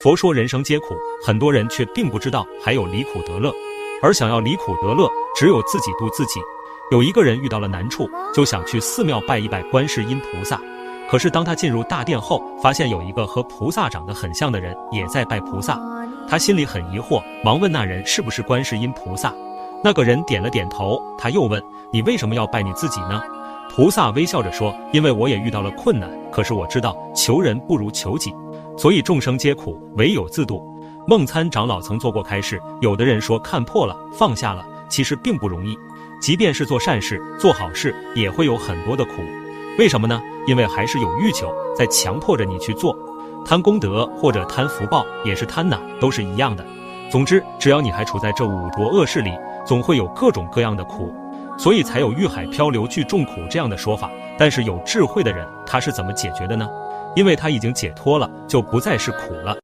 佛说人生皆苦，很多人却并不知道还有离苦得乐，而想要离苦得乐，只有自己度自己。有一个人遇到了难处，就想去寺庙拜一拜观世音菩萨。可是当他进入大殿后，发现有一个和菩萨长得很像的人也在拜菩萨，他心里很疑惑，忙问那人是不是观世音菩萨。那个人点了点头。他又问：“你为什么要拜你自己呢？”菩萨微笑着说：“因为我也遇到了困难，可是我知道求人不如求己。”所以众生皆苦，唯有自度。梦参长老曾做过开示，有的人说看破了，放下了，其实并不容易。即便是做善事、做好事，也会有很多的苦。为什么呢？因为还是有欲求在强迫着你去做。贪功德或者贪福报，也是贪呐，都是一样的。总之，只要你还处在这五浊恶世里，总会有各种各样的苦。所以才有欲海漂流聚众苦这样的说法。但是有智慧的人，他是怎么解决的呢？因为他已经解脱了，就不再是苦了。